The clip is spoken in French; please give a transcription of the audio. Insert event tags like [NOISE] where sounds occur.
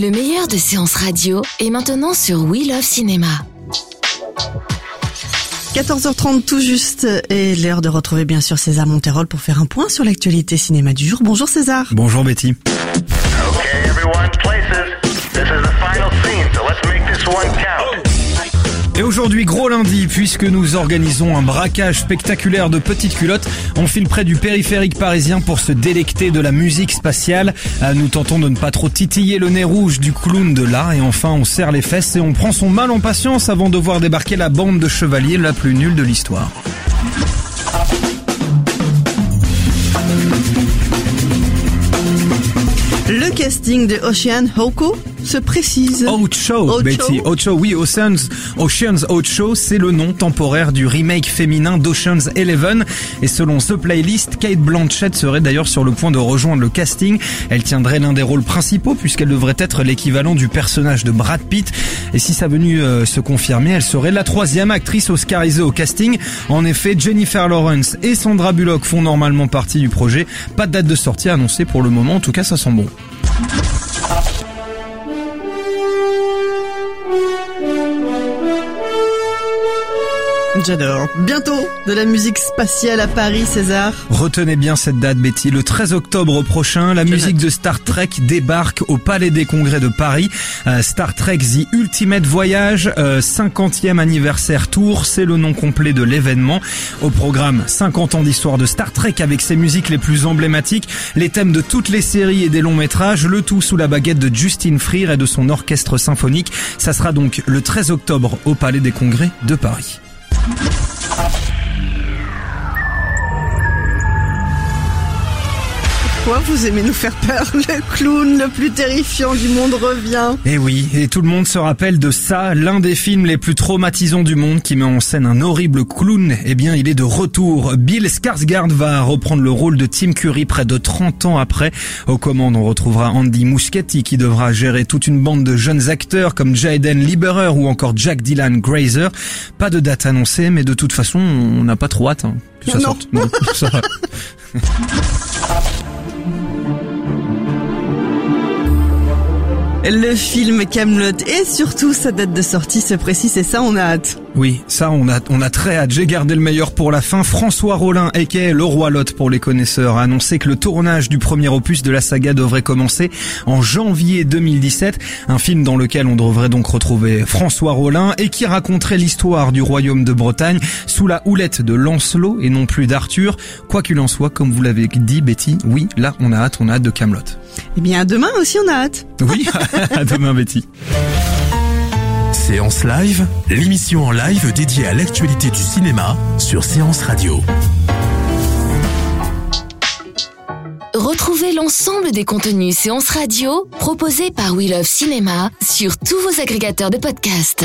Le meilleur de séances radio est maintenant sur We Love Cinéma. 14h30 tout juste et l'heure de retrouver bien sûr César Monterol pour faire un point sur l'actualité cinéma du jour. Bonjour César. Bonjour Betty. Okay, everyone, places. This is the final scene, so let's make this one count. Et aujourd'hui, gros lundi, puisque nous organisons un braquage spectaculaire de petites culottes, on file près du périphérique parisien pour se délecter de la musique spatiale. Euh, Nous tentons de ne pas trop titiller le nez rouge du clown de là, et enfin on serre les fesses et on prend son mal en patience avant de voir débarquer la bande de chevaliers la plus nulle de l'histoire. Le casting de Ocean Hoko se précise. Ocho, Ocho. Betty. Ocho, oui, Oceans, Oceans Ocho, c'est le nom temporaire du remake féminin d'Oceans Eleven. Et selon The Playlist, Kate Blanchett serait d'ailleurs sur le point de rejoindre le casting. Elle tiendrait l'un des rôles principaux puisqu'elle devrait être l'équivalent du personnage de Brad Pitt. Et si ça venue euh, se confirmer, elle serait la troisième actrice oscarisée au casting. En effet, Jennifer Lawrence et Sandra Bullock font normalement partie du projet. Pas de date de sortie annoncée pour le moment. En tout cas, ça sent bon. J'adore. Bientôt de la musique spatiale à Paris, César. Retenez bien cette date, Betty. Le 13 octobre prochain, la musique de Star Trek débarque au Palais des Congrès de Paris. Euh, Star Trek The Ultimate Voyage, euh, 50e anniversaire tour, c'est le nom complet de l'événement. Au programme, 50 ans d'histoire de Star Trek avec ses musiques les plus emblématiques, les thèmes de toutes les séries et des longs métrages, le tout sous la baguette de Justin Freer et de son orchestre symphonique. Ça sera donc le 13 octobre au Palais des Congrès de Paris. Thank you. Pourquoi vous aimez nous faire peur [LAUGHS] Le clown le plus terrifiant du monde revient? Et oui, et tout le monde se rappelle de ça, l'un des films les plus traumatisants du monde qui met en scène un horrible clown. Eh bien, il est de retour. Bill Skarsgård va reprendre le rôle de Tim Curry près de 30 ans après. Aux commandes, on retrouvera Andy Muschietti qui devra gérer toute une bande de jeunes acteurs comme Jaden Lieberer ou encore Jack Dylan Grazer. Pas de date annoncée, mais de toute façon, on n'a pas trop hâte hein, que ça Non. sorte. Non, ça [LAUGHS] Le film Camelot et surtout sa date de sortie se précise et ça on a hâte. Oui, ça on a on a très hâte. J'ai gardé le meilleur pour la fin. François Rollin, aka le roi Lot pour les connaisseurs, a annoncé que le tournage du premier opus de la saga devrait commencer en janvier 2017. Un film dans lequel on devrait donc retrouver François Rollin et qui raconterait l'histoire du royaume de Bretagne sous la houlette de Lancelot et non plus d'Arthur. Quoi qu'il en soit, comme vous l'avez dit Betty, oui, là on a hâte, on a hâte de Camelot. Eh bien demain aussi on a hâte. Oui, [LAUGHS] à demain Betty. Séance Live, l'émission en live dédiée à l'actualité du cinéma sur Séance Radio. Retrouvez l'ensemble des contenus séances radio proposés par We Love Cinéma sur tous vos agrégateurs de podcasts.